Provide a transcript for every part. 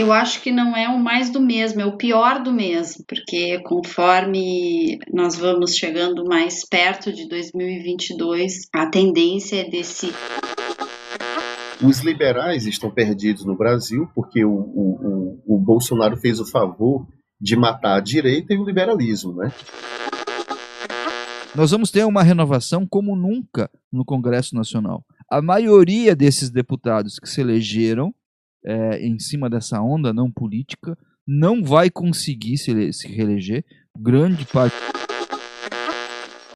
Eu acho que não é o mais do mesmo, é o pior do mesmo, porque conforme nós vamos chegando mais perto de 2022, a tendência é desse. Os liberais estão perdidos no Brasil porque o, o, o, o Bolsonaro fez o favor de matar a direita e o liberalismo, né? Nós vamos ter uma renovação como nunca no Congresso Nacional. A maioria desses deputados que se elegeram é, em cima dessa onda não política não vai conseguir se, se reeleger. Grande parte.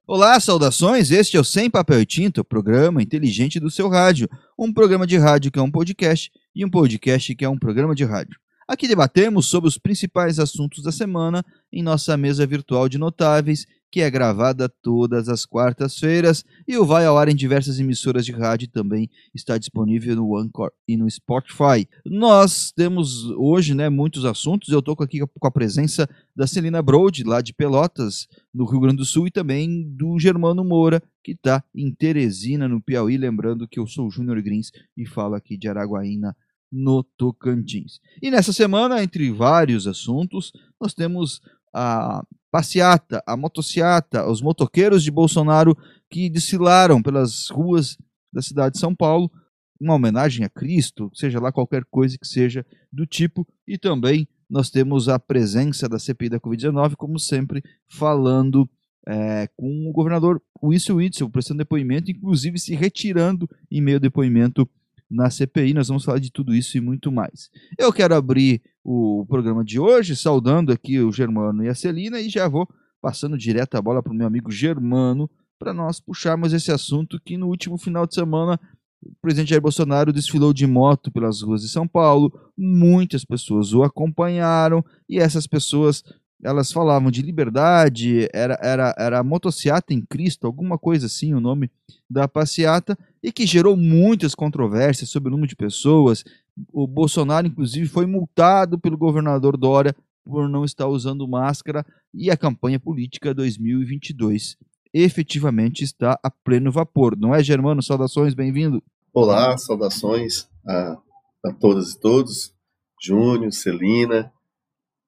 Olá, saudações! Este é o Sem Papel e Tinta, o programa inteligente do seu rádio. Um programa de rádio que é um podcast e um podcast que é um programa de rádio. Aqui debatemos sobre os principais assuntos da semana em nossa mesa virtual de notáveis que é gravada todas as quartas-feiras e o Vai ao Ar em diversas emissoras de rádio também está disponível no Anchor e no Spotify. Nós temos hoje né, muitos assuntos, eu estou aqui com a presença da Celina Brode, lá de Pelotas, no Rio Grande do Sul, e também do Germano Moura, que está em Teresina, no Piauí, lembrando que eu sou o Júnior Grins e falo aqui de Araguaína, no Tocantins. E nessa semana, entre vários assuntos, nós temos a passeata, a motociata, os motoqueiros de Bolsonaro que desfilaram pelas ruas da cidade de São Paulo, uma homenagem a Cristo, seja lá qualquer coisa que seja do tipo, e também nós temos a presença da CPI da Covid-19, como sempre, falando é, com o governador Wilson Witzel, prestando depoimento, inclusive se retirando em meio ao depoimento na CPI. Nós vamos falar de tudo isso e muito mais. Eu quero abrir o programa de hoje, saudando aqui o Germano e a Celina, e já vou passando direto a bola para o meu amigo Germano, para nós puxarmos esse assunto que no último final de semana o presidente Jair Bolsonaro desfilou de moto pelas ruas de São Paulo, muitas pessoas o acompanharam e essas pessoas elas falavam de liberdade, era, era, era motociata em Cristo, alguma coisa assim, o nome da passeata, e que gerou muitas controvérsias sobre o número de pessoas. O Bolsonaro, inclusive, foi multado pelo governador Dória por não estar usando máscara, e a campanha política 2022 efetivamente está a pleno vapor. Não é, Germano? Saudações, bem-vindo. Olá, saudações a, a todas e todos. Júnior, Celina,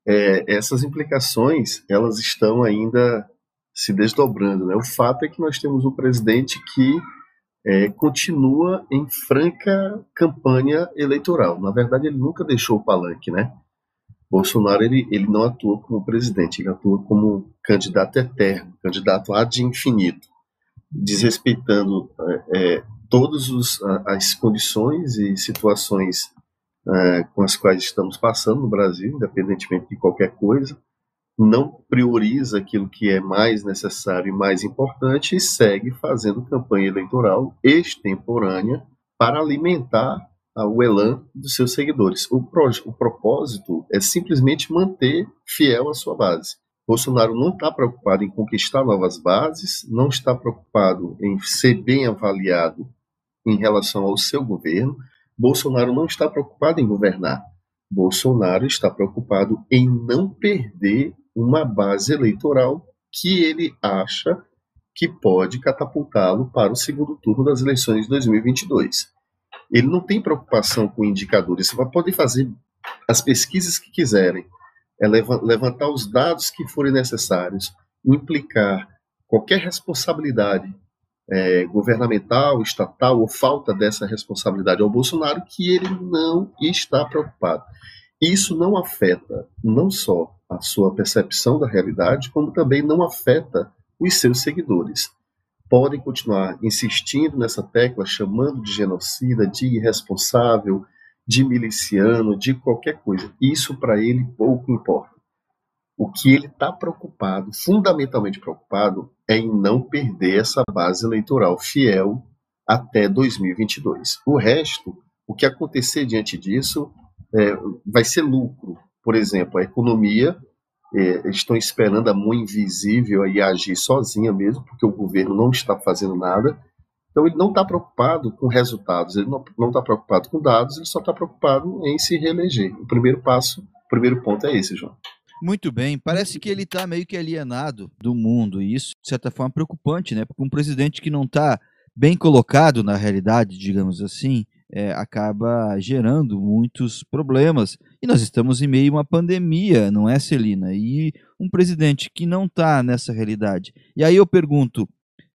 é, essas implicações elas estão ainda se desdobrando. Né? O fato é que nós temos um presidente que é, continua em franca campanha eleitoral. Na verdade, ele nunca deixou o palanque, né? Bolsonaro ele, ele não atua como presidente, ele atua como candidato eterno, candidato ad infinito, desrespeitando é, é todas as condições e situações é, com as quais estamos passando no Brasil, independentemente de qualquer coisa, não prioriza aquilo que é mais necessário e mais importante e segue fazendo campanha eleitoral extemporânea para alimentar o elan dos seus seguidores. O, pro, o propósito é simplesmente manter fiel a sua base. Bolsonaro não está preocupado em conquistar novas bases, não está preocupado em ser bem avaliado em relação ao seu governo, Bolsonaro não está preocupado em governar. Bolsonaro está preocupado em não perder uma base eleitoral que ele acha que pode catapultá-lo para o segundo turno das eleições de 2022. Ele não tem preocupação com indicadores. Você pode fazer as pesquisas que quiserem, é levantar os dados que forem necessários, implicar qualquer responsabilidade é, governamental, estatal, ou falta dessa responsabilidade ao Bolsonaro, que ele não está preocupado. Isso não afeta não só a sua percepção da realidade, como também não afeta os seus seguidores. Podem continuar insistindo nessa tecla, chamando de genocida, de irresponsável, de miliciano, de qualquer coisa. Isso para ele pouco importa. O que ele está preocupado, fundamentalmente preocupado, é em não perder essa base eleitoral fiel até 2022. O resto, o que acontecer diante disso, é, vai ser lucro. Por exemplo, a economia, é, estão esperando a mão invisível aí agir sozinha mesmo, porque o governo não está fazendo nada. Então ele não está preocupado com resultados, ele não está preocupado com dados, ele só está preocupado em se reeleger. O primeiro passo, o primeiro ponto é esse, João. Muito bem, parece que ele está meio que alienado do mundo, e isso, de certa forma, é preocupante, né? Porque um presidente que não está bem colocado na realidade, digamos assim, é, acaba gerando muitos problemas. E nós estamos em meio a uma pandemia, não é, Celina? E um presidente que não está nessa realidade. E aí eu pergunto: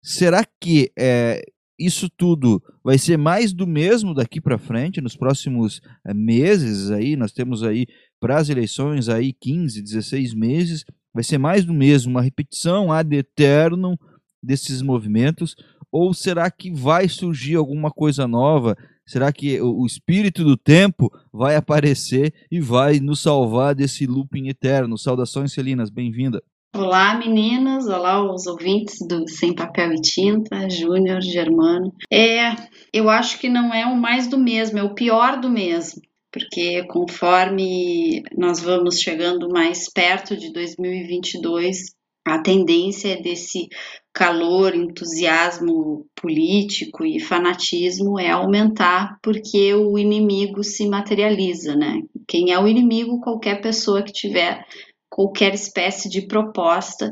será que é, isso tudo vai ser mais do mesmo daqui para frente, nos próximos é, meses? Aí nós temos aí para as eleições aí 15, 16 meses. Vai ser mais do mesmo, uma repetição ad eternum desses movimentos? Ou será que vai surgir alguma coisa nova? Será que o espírito do tempo vai aparecer e vai nos salvar desse looping eterno? Saudações, Celinas, bem-vinda. Olá, meninas. Olá, os ouvintes do Sem Papel e Tinta, Júnior, Germano. É, eu acho que não é o mais do mesmo, é o pior do mesmo porque conforme nós vamos chegando mais perto de 2022, a tendência é desse calor, entusiasmo político e fanatismo é aumentar porque o inimigo se materializa, né? Quem é o inimigo? Qualquer pessoa que tiver qualquer espécie de proposta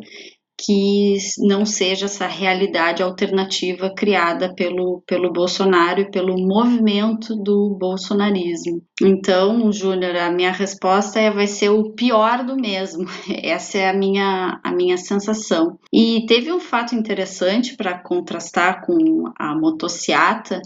que não seja essa realidade alternativa criada pelo, pelo Bolsonaro e pelo movimento do bolsonarismo. Então, Júnior, a minha resposta é vai ser o pior do mesmo. Essa é a minha, a minha sensação. E teve um fato interessante para contrastar com a motociata.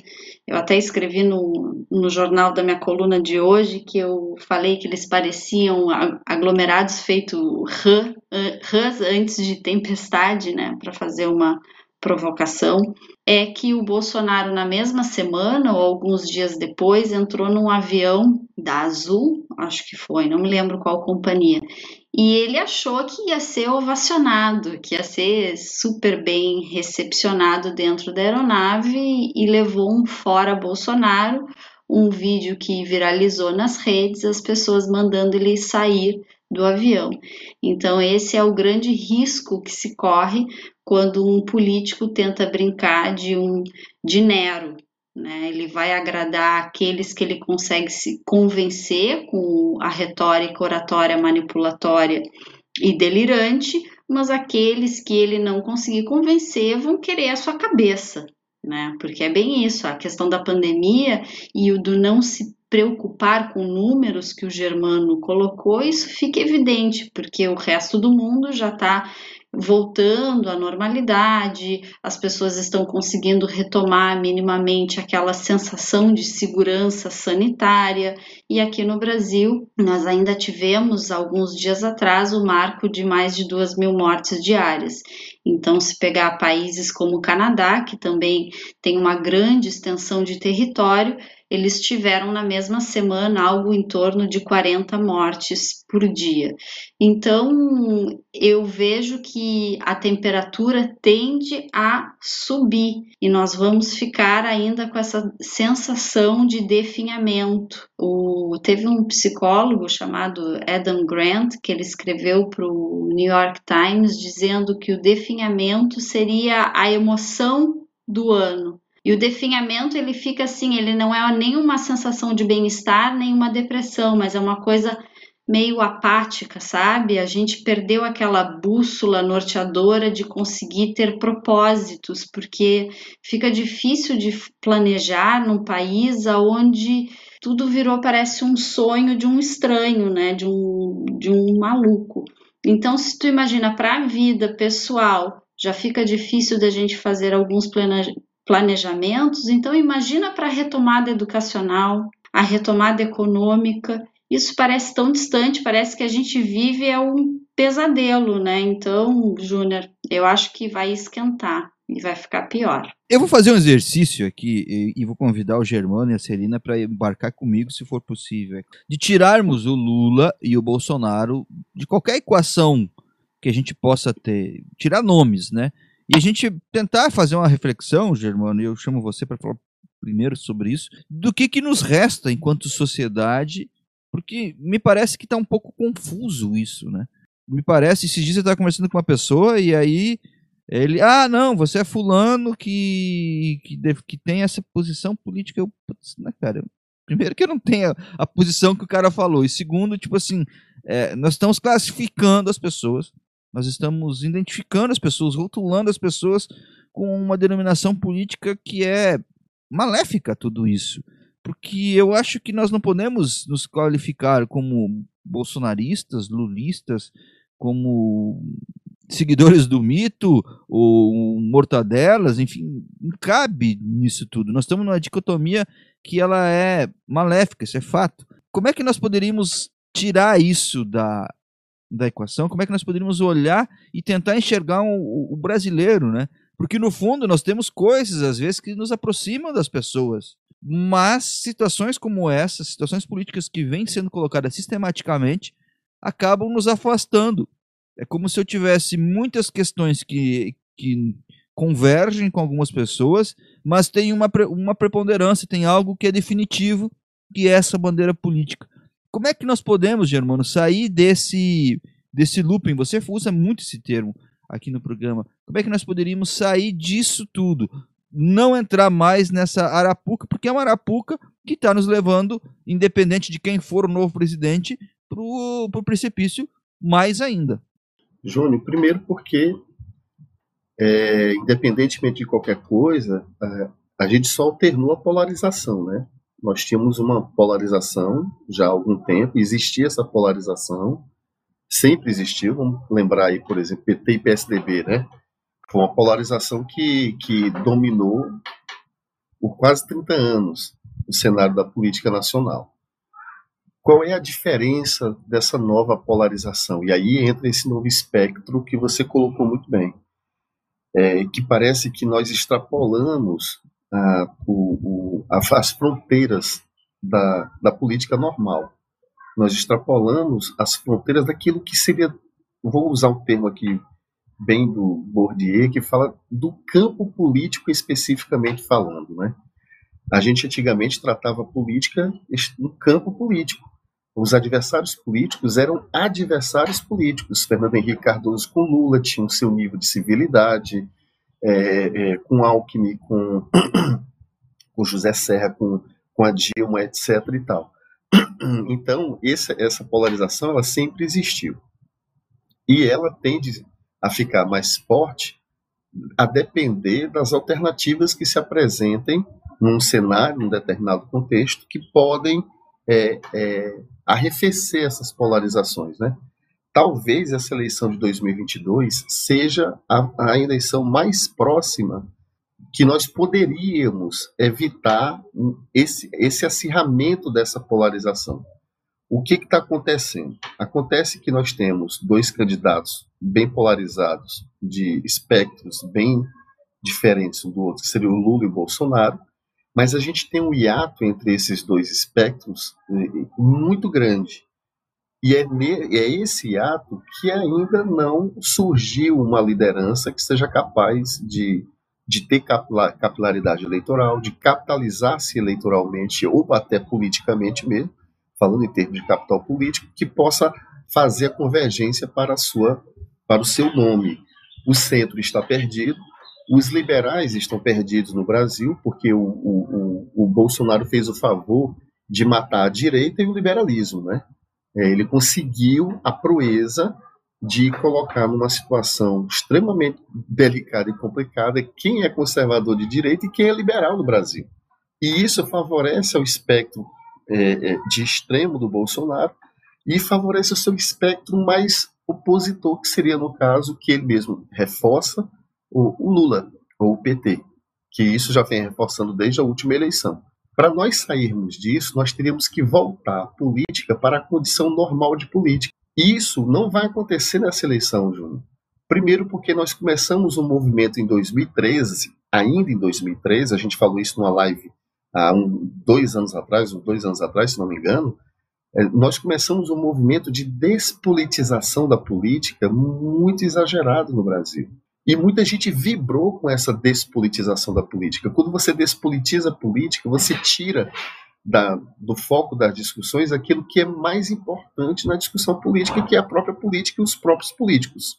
Eu até escrevi no, no jornal da minha coluna de hoje que eu falei que eles pareciam aglomerados feito rã, rãs antes de tempestade, né, para fazer uma provocação. É que o Bolsonaro, na mesma semana ou alguns dias depois, entrou num avião da Azul, acho que foi, não me lembro qual companhia, e ele achou que ia ser ovacionado, que ia ser super bem recepcionado dentro da aeronave e levou um fora Bolsonaro, um vídeo que viralizou nas redes, as pessoas mandando ele sair do avião. Então, esse é o grande risco que se corre quando um político tenta brincar de um de Nero. Né? Ele vai agradar aqueles que ele consegue se convencer com a retórica oratória manipulatória e delirante, mas aqueles que ele não conseguir convencer vão querer a sua cabeça, né? Porque é bem isso, a questão da pandemia e o do não se preocupar com números que o Germano colocou, isso fica evidente, porque o resto do mundo já está voltando à normalidade, as pessoas estão conseguindo retomar minimamente aquela sensação de segurança sanitária, e aqui no Brasil nós ainda tivemos alguns dias atrás o marco de mais de duas mil mortes diárias. Então, se pegar países como o Canadá, que também tem uma grande extensão de território, eles tiveram na mesma semana algo em torno de 40 mortes por dia. Então, eu vejo que a temperatura tende a subir e nós vamos ficar ainda com essa sensação de definhamento. O, teve um psicólogo chamado Adam Grant que ele escreveu para o New York Times dizendo que o definhamento seria a emoção do ano. E o definhamento ele fica assim, ele não é nenhuma sensação de bem-estar, nem uma depressão, mas é uma coisa meio apática, sabe? A gente perdeu aquela bússola norteadora de conseguir ter propósitos, porque fica difícil de planejar num país onde tudo virou parece um sonho de um estranho, né? De um de um maluco. Então, se tu imagina para a vida pessoal, já fica difícil da gente fazer alguns planejamentos, então imagina para a retomada educacional, a retomada econômica. Isso parece tão distante, parece que a gente vive é um pesadelo, né? Então, Júnior, eu acho que vai esquentar e vai ficar pior. Eu vou fazer um exercício aqui e, vou convidar o Germano e a Celina para embarcar comigo, se for possível, de tirarmos o Lula e o Bolsonaro de qualquer equação que a gente possa ter, tirar nomes, né? E a gente tentar fazer uma reflexão, Germano, e eu chamo você para falar primeiro sobre isso, do que, que nos resta enquanto sociedade, porque me parece que está um pouco confuso isso, né? Me parece, esses dias você estava conversando com uma pessoa e aí ele, ah, não, você é fulano que, que, que tem essa posição política. Eu, putz, né, cara? Primeiro que eu não tenho a, a posição que o cara falou. E segundo, tipo assim, é, nós estamos classificando as pessoas nós estamos identificando as pessoas, rotulando as pessoas com uma denominação política que é maléfica tudo isso. porque eu acho que nós não podemos nos qualificar como bolsonaristas, lulistas, como seguidores do mito ou mortadelas, enfim, não cabe nisso tudo. Nós estamos numa dicotomia que ela é maléfica, isso é fato. Como é que nós poderíamos tirar isso da, da equação? Como é que nós poderíamos olhar e tentar enxergar um, o brasileiro, né? Porque no fundo nós temos coisas às vezes que nos aproximam das pessoas. Mas situações como essa, situações políticas que vêm sendo colocadas sistematicamente, acabam nos afastando. É como se eu tivesse muitas questões que, que convergem com algumas pessoas, mas tem uma, uma preponderância, tem algo que é definitivo, que é essa bandeira política. Como é que nós podemos, Germano, sair desse, desse looping? Você usa muito esse termo aqui no programa. Como é que nós poderíamos sair disso tudo? não entrar mais nessa arapuca, porque é uma arapuca que está nos levando, independente de quem for o novo presidente, para o precipício mais ainda. Júnior, primeiro porque, é, independentemente de qualquer coisa, a, a gente só alternou a polarização, né? Nós tínhamos uma polarização já há algum tempo, existia essa polarização, sempre existiu, vamos lembrar aí, por exemplo, PT e PSDB, né? Foi uma polarização que, que dominou por quase 30 anos o cenário da política nacional. Qual é a diferença dessa nova polarização? E aí entra esse novo espectro que você colocou muito bem, é, que parece que nós extrapolamos a, o, o, as fronteiras da, da política normal. Nós extrapolamos as fronteiras daquilo que seria, vou usar um termo aqui bem do Bourdieu, que fala do campo político especificamente falando, né? A gente antigamente tratava política no campo político. Os adversários políticos eram adversários políticos. Fernando Henrique Cardoso com Lula tinha o seu nível de civilidade, é, é, com Alckmin, com, com José Serra, com, com a Dilma, etc. e tal. Então, essa, essa polarização ela sempre existiu. E ela tende a ficar mais forte a depender das alternativas que se apresentem num cenário, num determinado contexto, que podem é, é, arrefecer essas polarizações, né? Talvez essa eleição de 2022 seja a, a eleição mais próxima que nós poderíamos evitar esse, esse acirramento dessa polarização. O que está acontecendo? Acontece que nós temos dois candidatos bem polarizados, de espectros bem diferentes um do outro, que seria o Lula e o Bolsonaro, mas a gente tem um hiato entre esses dois espectros eh, muito grande. E é, é esse hiato que ainda não surgiu uma liderança que seja capaz de, de ter capilaridade eleitoral, de capitalizar-se eleitoralmente ou até politicamente mesmo, falando em termos de capital político, que possa fazer a convergência para, a sua, para o seu nome. O centro está perdido, os liberais estão perdidos no Brasil, porque o, o, o, o Bolsonaro fez o favor de matar a direita e o liberalismo. Né? É, ele conseguiu a proeza de colocar numa situação extremamente delicada e complicada quem é conservador de direita e quem é liberal no Brasil. E isso favorece ao espectro é, é, de extremo do Bolsonaro e favorece o seu espectro mais opositor, que seria, no caso, que ele mesmo reforça, o, o Lula, ou o PT, que isso já vem reforçando desde a última eleição. Para nós sairmos disso, nós teríamos que voltar a política para a condição normal de política. E isso não vai acontecer nessa eleição, Júnior. Primeiro, porque nós começamos um movimento em 2013, ainda em 2013, a gente falou isso numa live há um, dois anos atrás, ou dois anos atrás, se não me engano, é, nós começamos um movimento de despolitização da política muito exagerado no Brasil. E muita gente vibrou com essa despolitização da política. Quando você despolitiza a política, você tira da, do foco das discussões aquilo que é mais importante na discussão política, que é a própria política e os próprios políticos.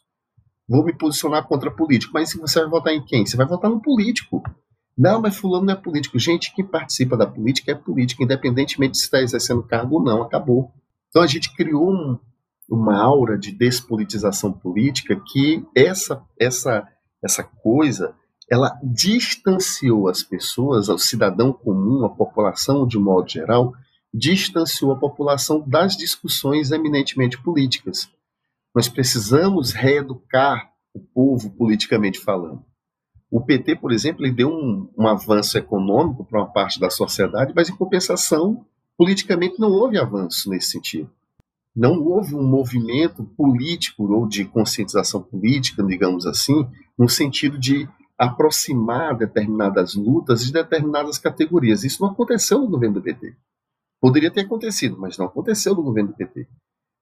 Vou me posicionar contra político, mas você vai votar em quem? Você vai votar no político. Não, mas fulano não é político. Gente que participa da política é política, independentemente se está exercendo cargo ou não, acabou. Então a gente criou um, uma aura de despolitização política que essa, essa, essa coisa ela distanciou as pessoas, o cidadão comum, a população de modo geral, distanciou a população das discussões eminentemente políticas. Nós precisamos reeducar o povo politicamente falando. O PT, por exemplo, ele deu um, um avanço econômico para uma parte da sociedade, mas em compensação, politicamente não houve avanço nesse sentido. Não houve um movimento político ou de conscientização política, digamos assim, no sentido de aproximar determinadas lutas de determinadas categorias. Isso não aconteceu no governo do PT. Poderia ter acontecido, mas não aconteceu no governo do PT.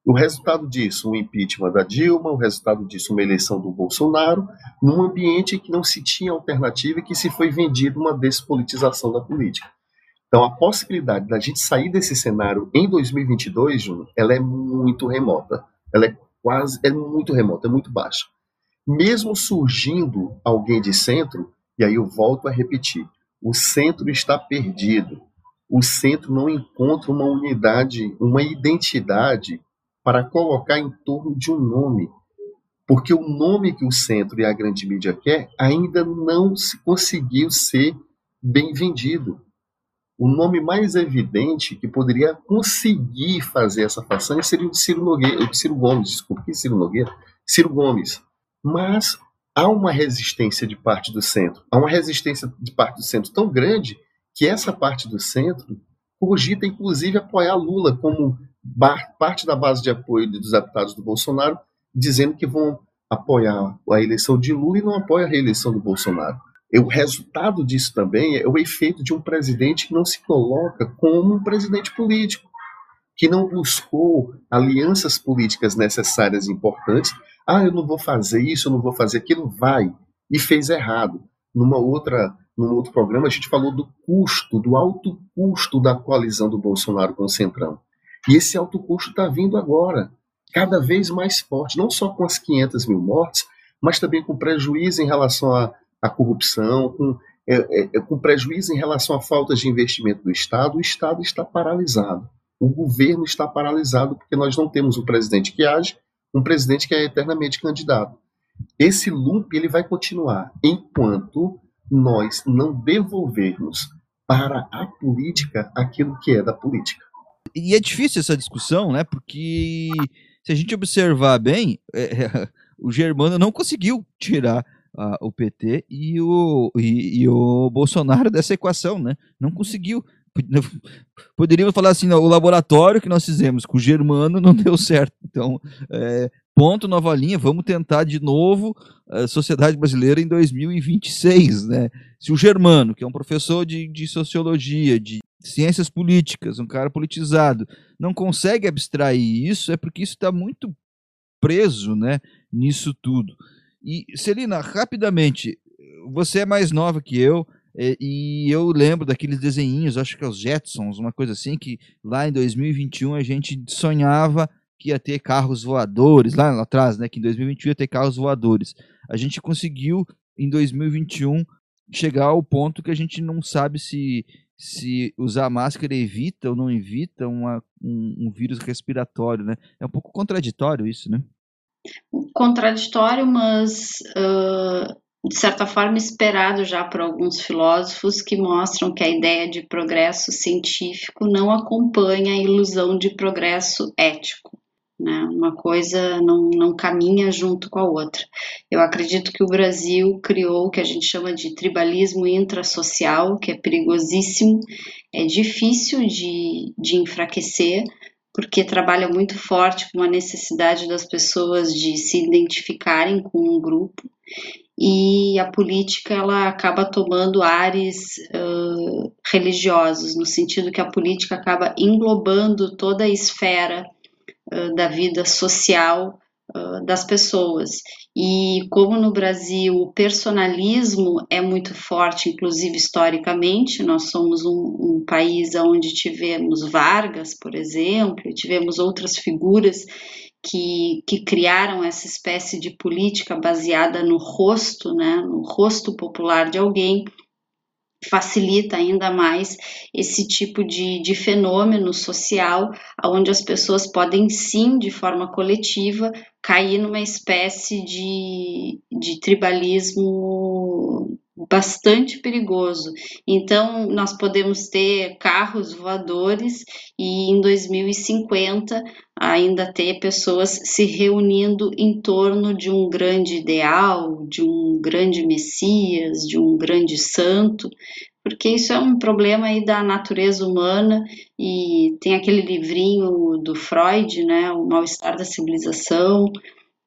O resultado disso, um impeachment da Dilma, o resultado disso, uma eleição do Bolsonaro, num ambiente que não se tinha alternativa e que se foi vendido uma despolitização da política. Então, a possibilidade da gente sair desse cenário em 2022, Júnior, ela é muito remota. Ela é quase, é muito remota, é muito baixa. Mesmo surgindo alguém de centro, e aí eu volto a repetir, o centro está perdido. O centro não encontra uma unidade, uma identidade para colocar em torno de um nome. Porque o nome que o centro e a grande mídia quer ainda não se conseguiu ser bem vendido. O nome mais evidente que poderia conseguir fazer essa façanha seria o de Ciro, Nogueira, de Ciro Gomes, desculpa, que Ciro Nogueira? Ciro Gomes. Mas há uma resistência de parte do centro, há uma resistência de parte do centro tão grande que essa parte do centro cogita, inclusive, apoiar Lula como parte da base de apoio dos deputados do Bolsonaro, dizendo que vão apoiar a eleição de Lula e não apoiam a reeleição do Bolsonaro. O resultado disso também é o efeito de um presidente que não se coloca como um presidente político, que não buscou alianças políticas necessárias e importantes. Ah, eu não vou fazer isso, eu não vou fazer aquilo, vai. E fez errado. Numa outra, num outro programa, a gente falou do custo, do alto custo da coalizão do Bolsonaro com o Centrão. E esse alto custo está vindo agora, cada vez mais forte, não só com as 500 mil mortes, mas também com prejuízo em relação à, à corrupção, com, é, é, é, com prejuízo em relação à falta de investimento do Estado. O Estado está paralisado. O governo está paralisado porque nós não temos um presidente que age, um presidente que é eternamente candidato. Esse loop ele vai continuar enquanto nós não devolvermos para a política aquilo que é da política e é difícil essa discussão, né? Porque se a gente observar bem, é, o Germano não conseguiu tirar uh, o PT e o, e, e, o Bolsonaro dessa equação, né? Não conseguiu. Poderíamos falar assim, o laboratório que nós fizemos com o Germano não deu certo. Então, é, ponto, nova linha, vamos tentar de novo a sociedade brasileira em 2026, né? Se o Germano, que é um professor de, de sociologia, de ciências políticas, um cara politizado, não consegue abstrair isso, é porque isso está muito preso né, nisso tudo. E, Celina, rapidamente, você é mais nova que eu, é, e eu lembro daqueles desenhinhos, acho que é os Jetsons, uma coisa assim, que lá em 2021 a gente sonhava que ia ter carros voadores, lá, atrás, né, que em 2021 ia ter carros voadores. A gente conseguiu, em 2021, chegar ao ponto que a gente não sabe se se usar máscara evita ou não evita uma, um, um, vírus respiratório, né? É um pouco contraditório isso, né? Contraditório, mas uh, de certa forma esperado já por alguns filósofos que mostram que a ideia de progresso científico não acompanha a ilusão de progresso ético. Né? Uma coisa não, não caminha junto com a outra. Eu acredito que o Brasil criou o que a gente chama de tribalismo intrasocial, que é perigosíssimo, é difícil de, de enfraquecer, porque trabalha muito forte com a necessidade das pessoas de se identificarem com um grupo e a política ela acaba tomando ares uh, religiosos no sentido que a política acaba englobando toda a esfera da vida social das pessoas. E como no Brasil o personalismo é muito forte, inclusive historicamente, nós somos um, um país onde tivemos Vargas, por exemplo, e tivemos outras figuras que, que, criaram essa espécie de política baseada no rosto, né, no rosto popular de alguém, facilita ainda mais esse tipo de, de fenômeno social, onde as pessoas podem sim, de forma coletiva, cair numa espécie de, de tribalismo bastante perigoso. Então, nós podemos ter carros voadores e em 2050 ainda ter pessoas se reunindo em torno de um grande ideal, de um grande Messias, de um grande santo, porque isso é um problema aí da natureza humana e tem aquele livrinho do Freud, né, o mal-estar da civilização,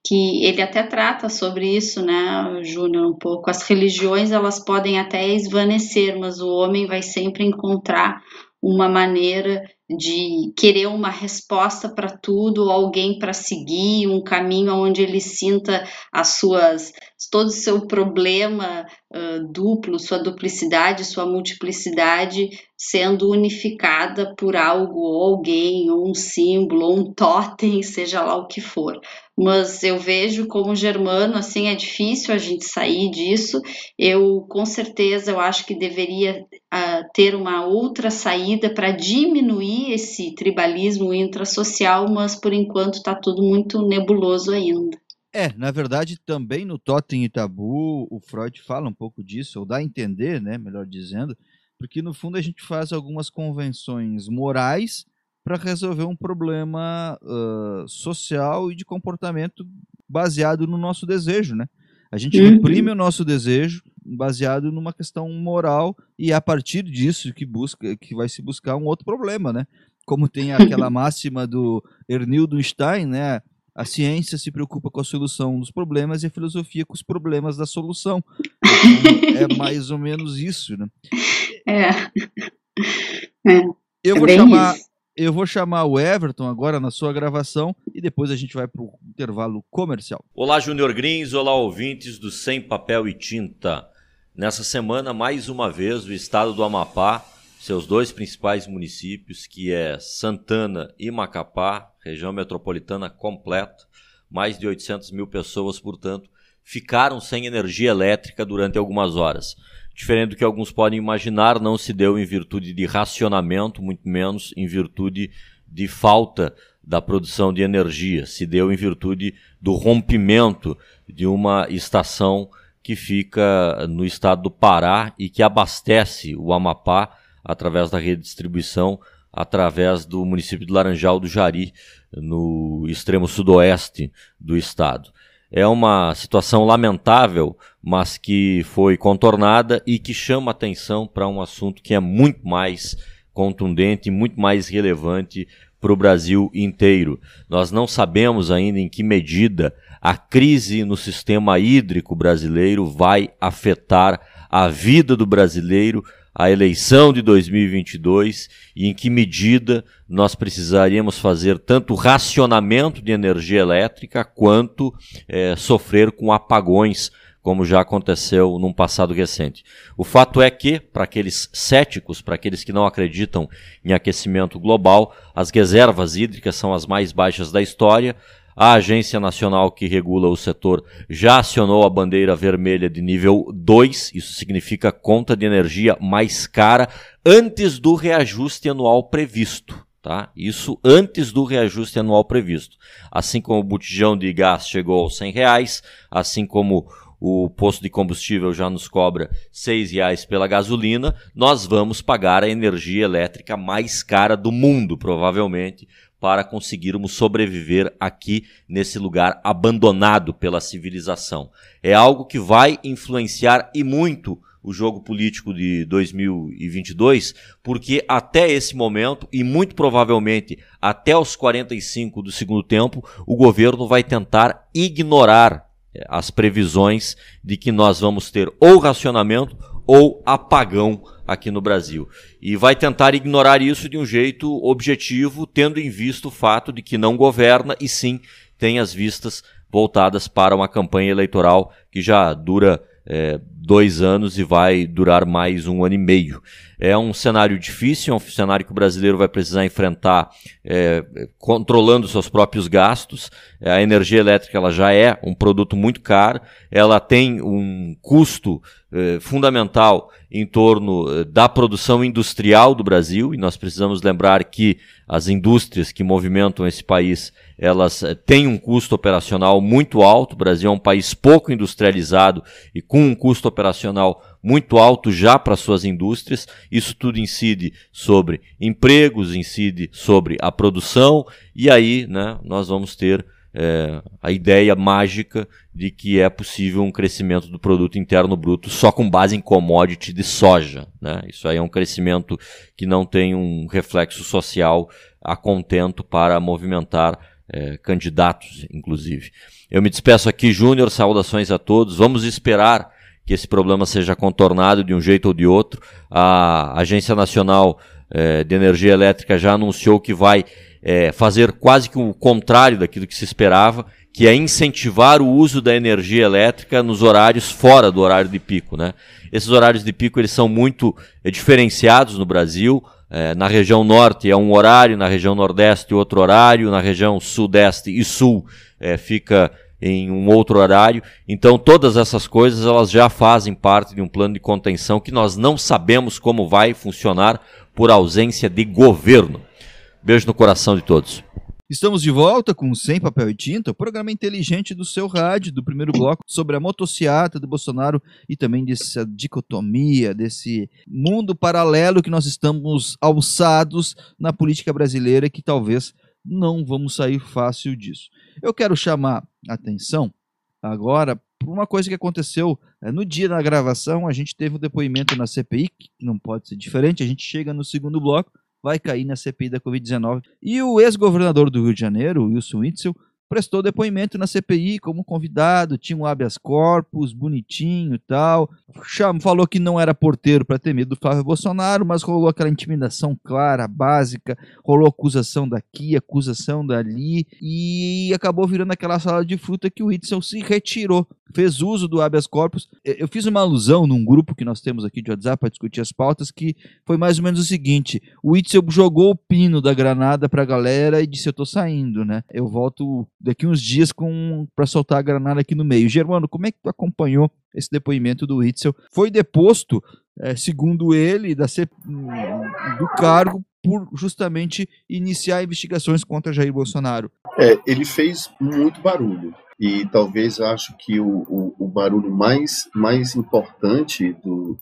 que ele até trata sobre isso, né, Júnior, um pouco. As religiões elas podem até esvanecer, mas o homem vai sempre encontrar uma maneira de querer uma resposta para tudo, alguém para seguir, um caminho onde ele sinta as suas todo o seu problema uh, duplo, sua duplicidade, sua multiplicidade sendo unificada por algo ou alguém, ou um símbolo, ou um totem, seja lá o que for mas eu vejo como germano, assim, é difícil a gente sair disso. Eu, com certeza, eu acho que deveria uh, ter uma outra saída para diminuir esse tribalismo intrasocial, mas por enquanto está tudo muito nebuloso ainda. É, na verdade, também no Totem e Tabu, o Freud fala um pouco disso, ou dá a entender, né, melhor dizendo, porque no fundo a gente faz algumas convenções morais para resolver um problema uh, social e de comportamento baseado no nosso desejo, né? A gente uhum. reprime o nosso desejo baseado numa questão moral e é a partir disso que busca que vai se buscar um outro problema, né? Como tem aquela máxima do Ernildo Stein, né? A ciência se preocupa com a solução dos problemas e a filosofia com os problemas da solução. Então, é mais ou menos isso, né? É. é. Eu é vou chamar isso. Eu vou chamar o Everton agora na sua gravação e depois a gente vai para o intervalo comercial. Olá, Júnior Grins, olá, ouvintes do Sem Papel e Tinta. Nessa semana, mais uma vez, o estado do Amapá, seus dois principais municípios, que é Santana e Macapá, região metropolitana completa, mais de 800 mil pessoas, portanto, ficaram sem energia elétrica durante algumas horas. Diferente do que alguns podem imaginar, não se deu em virtude de racionamento, muito menos em virtude de falta da produção de energia. Se deu em virtude do rompimento de uma estação que fica no estado do Pará e que abastece o Amapá através da rede de distribuição, através do município de Laranjal do Jari, no extremo sudoeste do estado. É uma situação lamentável, mas que foi contornada e que chama atenção para um assunto que é muito mais contundente, muito mais relevante para o Brasil inteiro. Nós não sabemos ainda em que medida a crise no sistema hídrico brasileiro vai afetar a vida do brasileiro a eleição de 2022 e em que medida nós precisaríamos fazer tanto racionamento de energia elétrica quanto é, sofrer com apagões, como já aconteceu num passado recente. O fato é que, para aqueles céticos, para aqueles que não acreditam em aquecimento global, as reservas hídricas são as mais baixas da história, a Agência Nacional que regula o setor já acionou a bandeira vermelha de nível 2, isso significa conta de energia mais cara antes do reajuste anual previsto. Tá? Isso antes do reajuste anual previsto. Assim como o botijão de gás chegou aos 100 reais, assim como o posto de combustível já nos cobra seis reais pela gasolina, nós vamos pagar a energia elétrica mais cara do mundo, provavelmente, para conseguirmos sobreviver aqui nesse lugar abandonado pela civilização. É algo que vai influenciar e muito o jogo político de 2022, porque até esse momento, e muito provavelmente até os 45 do segundo tempo, o governo vai tentar ignorar eh, as previsões de que nós vamos ter ou racionamento ou apagão aqui no Brasil. E vai tentar ignorar isso de um jeito objetivo, tendo em vista o fato de que não governa e sim tem as vistas voltadas para uma campanha eleitoral que já dura é, dois anos e vai durar mais um ano e meio. É um cenário difícil, é um cenário que o brasileiro vai precisar enfrentar é, controlando seus próprios gastos. É, a energia elétrica ela já é um produto muito caro, ela tem um custo é, fundamental em torno é, da produção industrial do Brasil, e nós precisamos lembrar que as indústrias que movimentam esse país elas é, têm um custo operacional muito alto. O Brasil é um país pouco industrializado e com um custo operacional muito alto já para suas indústrias. Isso tudo incide sobre empregos, incide sobre a produção, e aí né, nós vamos ter é, a ideia mágica de que é possível um crescimento do produto interno bruto só com base em commodity de soja. Né? Isso aí é um crescimento que não tem um reflexo social a contento para movimentar é, candidatos, inclusive. Eu me despeço aqui, Júnior, saudações a todos. Vamos esperar que esse problema seja contornado de um jeito ou de outro. A Agência Nacional é, de Energia Elétrica já anunciou que vai é, fazer quase que o contrário daquilo que se esperava, que é incentivar o uso da energia elétrica nos horários fora do horário de pico. Né? Esses horários de pico eles são muito é, diferenciados no Brasil. É, na região norte é um horário, na região nordeste outro horário, na região sudeste e sul é, fica em um outro horário. Então todas essas coisas elas já fazem parte de um plano de contenção que nós não sabemos como vai funcionar por ausência de governo. Beijo no coração de todos. Estamos de volta com Sem Papel e Tinta, o programa inteligente do seu rádio, do primeiro bloco, sobre a motociata do Bolsonaro e também dessa dicotomia, desse mundo paralelo que nós estamos alçados na política brasileira que talvez não vamos sair fácil disso. Eu quero chamar atenção agora por uma coisa que aconteceu é, no dia da gravação. A gente teve um depoimento na CPI, que não pode ser diferente. A gente chega no segundo bloco, vai cair na CPI da Covid-19. E o ex-governador do Rio de Janeiro, Wilson Witzel, prestou depoimento na CPI como convidado, tinha um habeas corpus, bonitinho e tal. Cham, falou que não era porteiro para ter medo do Flávio Bolsonaro, mas rolou aquela intimidação clara, básica, rolou acusação daqui, acusação dali, e acabou virando aquela sala de fruta que o Whitson se retirou, fez uso do habeas corpus. Eu fiz uma alusão num grupo que nós temos aqui de WhatsApp para discutir as pautas, que foi mais ou menos o seguinte: o Whitson jogou o pino da granada para a galera e disse: Eu tô saindo, né? Eu volto daqui uns dias com para soltar a granada aqui no meio. Germano, como é que tu acompanhou esse depoimento do Itzel? Foi deposto, é, segundo ele, da do cargo por justamente iniciar investigações contra Jair Bolsonaro. É, ele fez muito barulho e talvez acho que o, o, o barulho mais mais importante do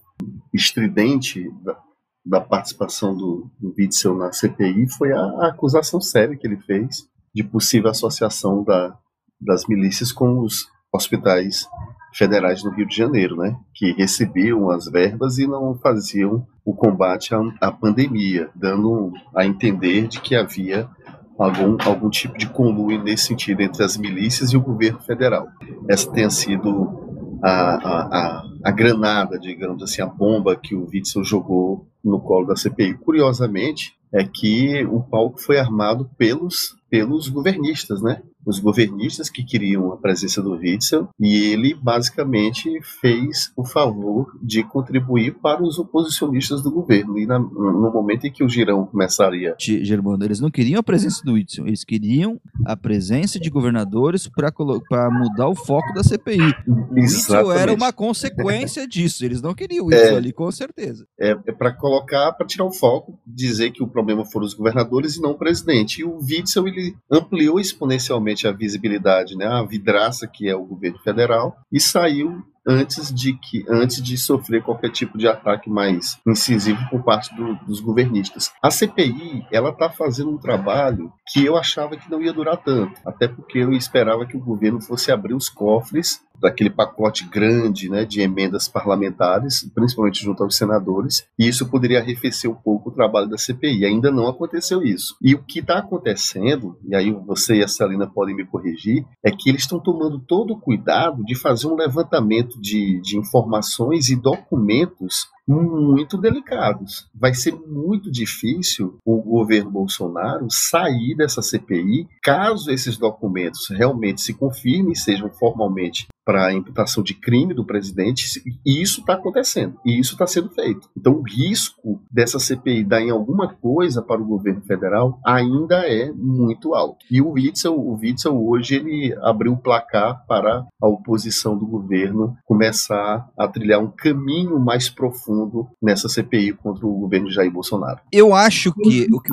estridente da, da participação do, do Witzel na CPI foi a, a acusação séria que ele fez de possível associação da, das milícias com os hospitais federais no Rio de Janeiro, né, que recebiam as verbas e não faziam o combate à, à pandemia, dando a entender de que havia algum, algum tipo de conluio nesse sentido entre as milícias e o governo federal. Essa tenha sido a, a, a, a granada, digamos assim, a bomba que o Witzel jogou no colo da CPI. Curiosamente, é que o palco foi armado pelos pelos governistas, né? Os governistas que queriam a presença do Witzel e ele basicamente fez o favor de contribuir para os oposicionistas do governo. E na, no momento em que o girão começaria. Germano, eles não queriam a presença do Witzel, eles queriam a presença de governadores para mudar o foco da CPI. O Witzel era uma consequência disso, eles não queriam o Witzel é, ali, com certeza. É, é para colocar, para tirar o foco, dizer que o problema foram os governadores e não o presidente. E o Witzel, ele ampliou exponencialmente a visibilidade, né, a vidraça que é o governo federal, e saiu antes de que antes de sofrer qualquer tipo de ataque mais incisivo por parte do, dos governistas. A CPI ela está fazendo um trabalho que eu achava que não ia durar tanto, até porque eu esperava que o governo fosse abrir os cofres daquele pacote grande né, de emendas parlamentares, principalmente junto aos senadores, e isso poderia arrefecer um pouco o trabalho da CPI. Ainda não aconteceu isso. E o que está acontecendo, e aí você e a Celina podem me corrigir, é que eles estão tomando todo o cuidado de fazer um levantamento de, de informações e documentos muito delicados. Vai ser muito difícil o governo Bolsonaro sair dessa CPI caso esses documentos realmente se confirmem e sejam formalmente para imputação de crime do presidente, e isso está acontecendo, e isso está sendo feito. Então, o risco dessa CPI dar em alguma coisa para o governo federal ainda é muito alto. E o Witzel, o Witzel hoje ele abriu o placar para a oposição do governo começar a trilhar um caminho mais profundo nessa CPI contra o governo de Jair Bolsonaro. Eu acho que o que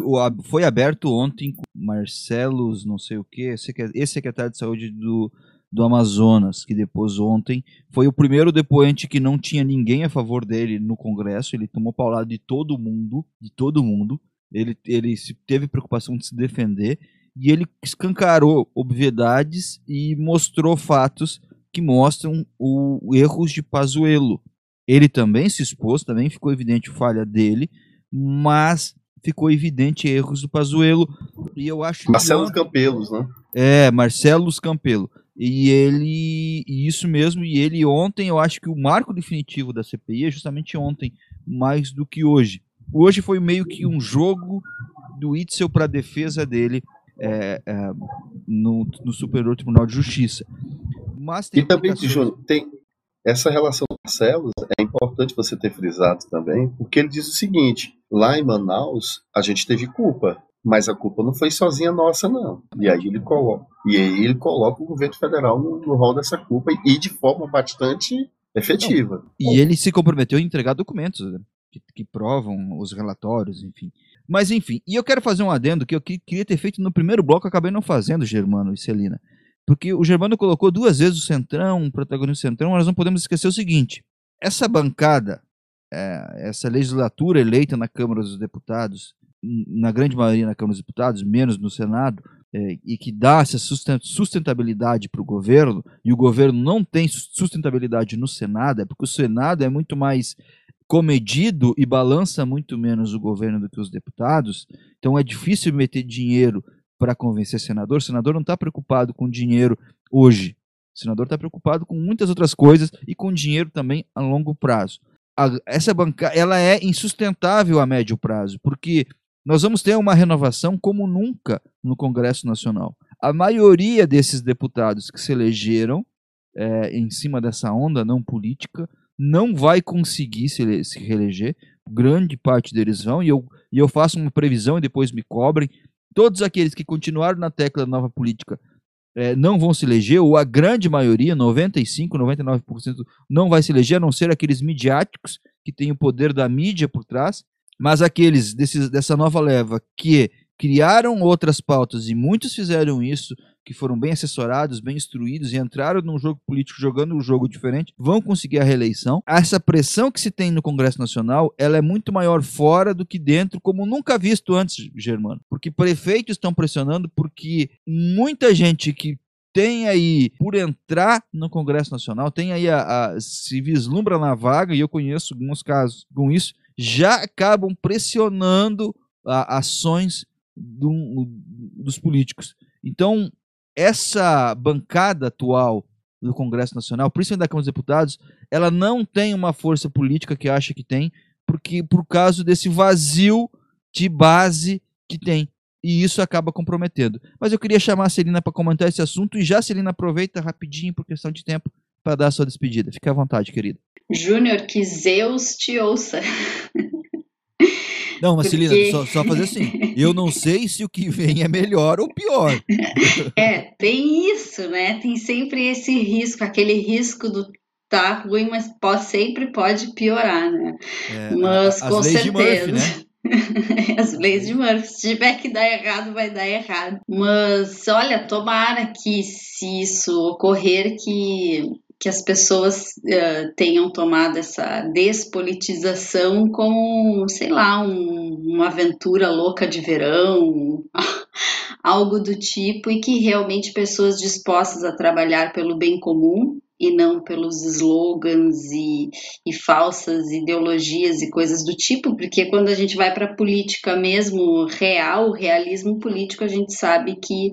foi aberto ontem Marcelos, não sei o que, ex-secretário de saúde do do Amazonas, que depois ontem foi o primeiro depoente que não tinha ninguém a favor dele no Congresso, ele tomou paulada de todo mundo, de todo mundo, ele, ele teve preocupação de se defender, e ele escancarou obviedades e mostrou fatos que mostram o erros de Pazuello. Ele também se expôs, também ficou evidente a falha dele, mas ficou evidente erros do Pazuello. E eu acho Marcelo que... Campelos, né? É, Marcelo Campelo. E ele, e isso mesmo, e ele ontem, eu acho que o marco definitivo da CPI é justamente ontem, mais do que hoje. Hoje foi meio que um jogo do Itzel para a defesa dele é, é, no, no Superior Tribunal de Justiça. Mas tem e também, Júnior, tem essa relação com Marcelo, é importante você ter frisado também, porque ele diz o seguinte: lá em Manaus, a gente teve culpa, mas a culpa não foi sozinha nossa, não. E aí ele coloca, e aí ele coloca o governo federal no, no rol dessa culpa e de forma bastante efetiva. Não. E ele se comprometeu a entregar documentos né, que, que, provam os relatórios, enfim. Mas enfim, e eu quero fazer um adendo que eu queria ter feito no primeiro bloco, acabei não fazendo, Germano e Celina. Porque o Germano colocou duas vezes o Centrão, o protagonista Centrão, nós não podemos esquecer o seguinte: essa bancada, é, essa legislatura eleita na Câmara dos Deputados, na grande maioria na Câmara dos Deputados, menos no Senado, é, e que dá essa sustentabilidade para o governo, e o governo não tem sustentabilidade no Senado, é porque o Senado é muito mais comedido e balança muito menos o governo do que os deputados, então é difícil meter dinheiro para convencer senador. O senador não está preocupado com dinheiro hoje. O senador está preocupado com muitas outras coisas e com dinheiro também a longo prazo. A, essa bancada ela é insustentável a médio prazo, porque nós vamos ter uma renovação como nunca no Congresso Nacional. A maioria desses deputados que se elegeram é, em cima dessa onda não política não vai conseguir se, se reeleger. Grande parte deles vão, e eu, e eu faço uma previsão e depois me cobrem todos aqueles que continuaram na tecla da nova política é, não vão se eleger, ou a grande maioria, 95, 99%, não vai se eleger, a não ser aqueles midiáticos que têm o poder da mídia por trás, mas aqueles desses, dessa nova leva que criaram outras pautas e muitos fizeram isso que foram bem assessorados, bem instruídos e entraram num jogo político jogando um jogo diferente, vão conseguir a reeleição. Essa pressão que se tem no Congresso Nacional, ela é muito maior fora do que dentro, como nunca visto antes, Germano. Porque prefeitos estão pressionando, porque muita gente que tem aí, por entrar no Congresso Nacional, tem aí a, a, se vislumbra na vaga, e eu conheço alguns casos com isso, já acabam pressionando a, ações do, dos políticos. Então, essa bancada atual do Congresso Nacional, principalmente da Câmara dos Deputados, ela não tem uma força política que acha que tem, porque por causa desse vazio de base que tem. E isso acaba comprometendo. Mas eu queria chamar a Celina para comentar esse assunto e já, Celina, aproveita rapidinho, por questão de tempo, para dar a sua despedida. Fique à vontade, querida. Júnior, que Zeus te ouça. Não, Marcelina, Porque... só, só fazer assim. Eu não sei se o que vem é melhor ou pior. É, tem isso, né? Tem sempre esse risco, aquele risco do tá ruim, mas pode, sempre pode piorar, né? É, mas com certeza. Murphy, né? As leis de Murphy. Se tiver que dar errado, vai dar errado. Mas olha, tomara que se isso ocorrer, que que as pessoas uh, tenham tomado essa despolitização como, sei lá, um, uma aventura louca de verão, algo do tipo, e que realmente pessoas dispostas a trabalhar pelo bem comum e não pelos slogans e, e falsas ideologias e coisas do tipo, porque quando a gente vai para a política mesmo real, o realismo político, a gente sabe que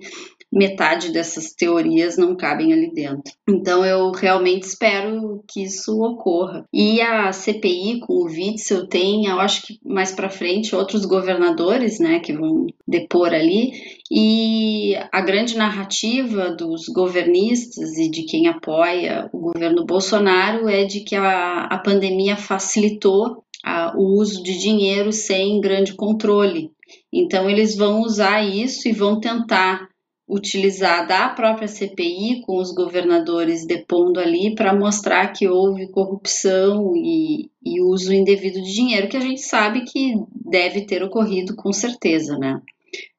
metade dessas teorias não cabem ali dentro. Então eu realmente espero que isso ocorra. E a CPI com o Witzel tem, eu acho que mais para frente outros governadores, né, que vão depor ali. E a grande narrativa dos governistas e de quem apoia o governo Bolsonaro é de que a, a pandemia facilitou a, o uso de dinheiro sem grande controle. Então, eles vão usar isso e vão tentar utilizar da própria CPI com os governadores depondo ali para mostrar que houve corrupção e, e, uso indevido de dinheiro, que a gente sabe que deve ter ocorrido com certeza, né?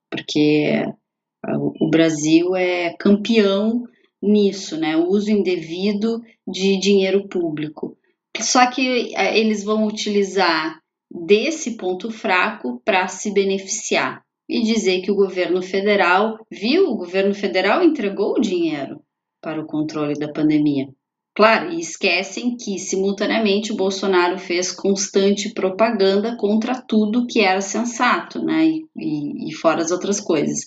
Porque o Brasil é campeão nisso, né? O uso indevido de dinheiro público. Só que é, eles vão utilizar desse ponto fraco para se beneficiar e dizer que o governo federal viu, o governo federal entregou o dinheiro para o controle da pandemia. Claro, e esquecem que, simultaneamente, o Bolsonaro fez constante propaganda contra tudo que era sensato, né? E, e, e, fora as outras coisas.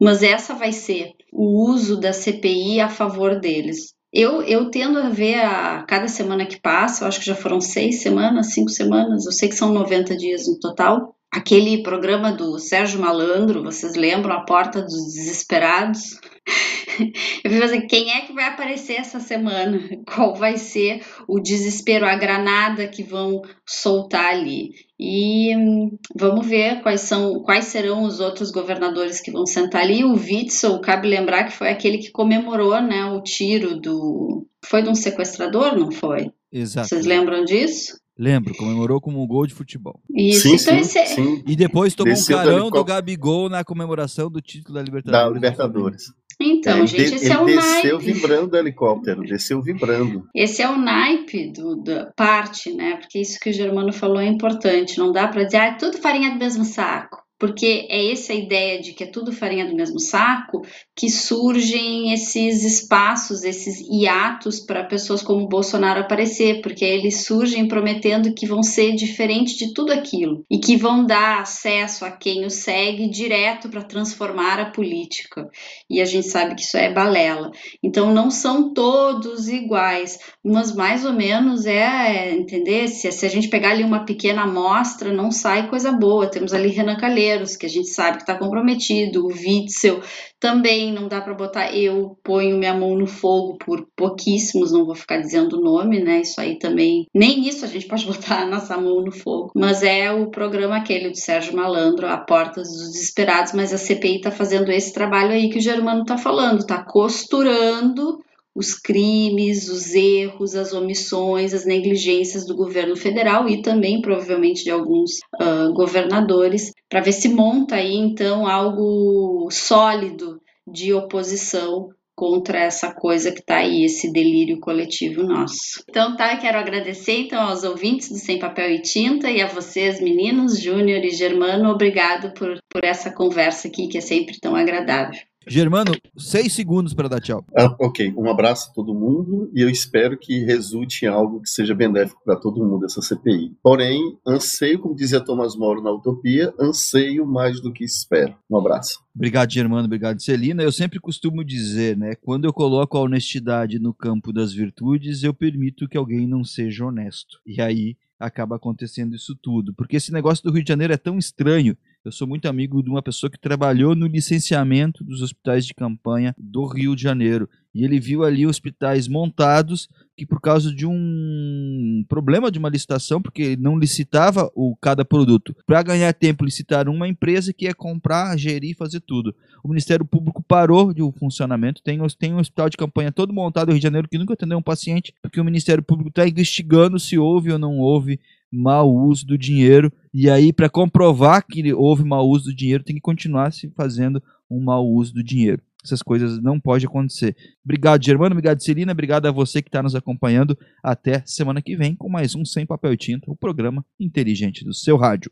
Mas essa vai ser o uso da CPI a favor deles. Eu, eu tendo a ver a cada semana que passa, eu acho que já foram seis semanas, cinco semanas, eu sei que são 90 dias no total. Aquele programa do Sérgio Malandro, vocês lembram? A Porta dos Desesperados? Eu fico assim, quem é que vai aparecer essa semana? Qual vai ser o desespero, a granada que vão soltar ali? E hum, vamos ver quais são, quais serão os outros governadores que vão sentar ali. O Witzel, cabe lembrar que foi aquele que comemorou, né, o tiro do, foi de um sequestrador, não foi? Exato. Vocês lembram disso? Lembro, comemorou como um gol de futebol. Isso, sim, então sim, esse é... sim. E depois tomou Desceu um do carão do helicóptero. Gabigol na comemoração do título da Libertadores. Da Libertadores. Então, ele gente, de- esse é o desceu naipe. vibrando do helicóptero, desceu vibrando. Esse é o naipe do, da parte, né? Porque isso que o Germano falou é importante. Não dá para dizer, ah, é tudo farinha do mesmo saco. Porque é essa a ideia de que é tudo farinha do mesmo saco que surgem esses espaços, esses hiatos para pessoas como Bolsonaro aparecer, porque eles surgem prometendo que vão ser diferentes de tudo aquilo e que vão dar acesso a quem o segue direto para transformar a política. E a gente sabe que isso é balela. Então não são todos iguais, mas mais ou menos é, é, entender? Se, se a gente pegar ali uma pequena amostra, não sai coisa boa. Temos ali Renan Calheiros, que a gente sabe que está comprometido, o Witzel também não dá para botar eu ponho minha mão no fogo por pouquíssimos, não vou ficar dizendo o nome, né? Isso aí também, nem isso a gente pode botar a nossa mão no fogo. Mas é o programa aquele do Sérgio Malandro, a Portas dos Desesperados, mas a CPI tá fazendo esse trabalho aí que o Germano tá falando, tá costurando os crimes, os erros, as omissões, as negligências do governo federal e também provavelmente de alguns uh, governadores, para ver se monta aí então algo sólido de oposição contra essa coisa que está aí, esse delírio coletivo nosso. Então tá, quero agradecer então aos ouvintes do Sem Papel e Tinta e a vocês, meninos, Júnior e Germano, obrigado por, por essa conversa aqui que é sempre tão agradável. Germano, seis segundos para dar tchau. Ah, ok, um abraço a todo mundo e eu espero que resulte em algo que seja benéfico para todo mundo essa CPI. Porém, anseio, como dizia Thomas More na Utopia, anseio mais do que espero. Um abraço. Obrigado, Germano. Obrigado, Celina. Eu sempre costumo dizer, né? Quando eu coloco a honestidade no campo das virtudes, eu permito que alguém não seja honesto. E aí acaba acontecendo isso tudo. Porque esse negócio do Rio de Janeiro é tão estranho. Eu sou muito amigo de uma pessoa que trabalhou no licenciamento dos hospitais de campanha do Rio de Janeiro. E ele viu ali hospitais montados que, por causa de um problema de uma licitação, porque não licitava o cada produto, para ganhar tempo, licitaram uma empresa que ia comprar, gerir, fazer tudo. O Ministério Público parou de o funcionamento. Tem, tem um hospital de campanha todo montado no Rio de Janeiro que nunca atendeu um paciente, porque o Ministério Público está investigando se houve ou não houve mau uso do dinheiro. E aí, para comprovar que houve mau uso do dinheiro, tem que continuar se fazendo um mau uso do dinheiro. Essas coisas não podem acontecer. Obrigado, Germano. Obrigado, Celina. Obrigado a você que está nos acompanhando. Até semana que vem com mais um Sem Papel e Tinta, o programa inteligente do seu rádio.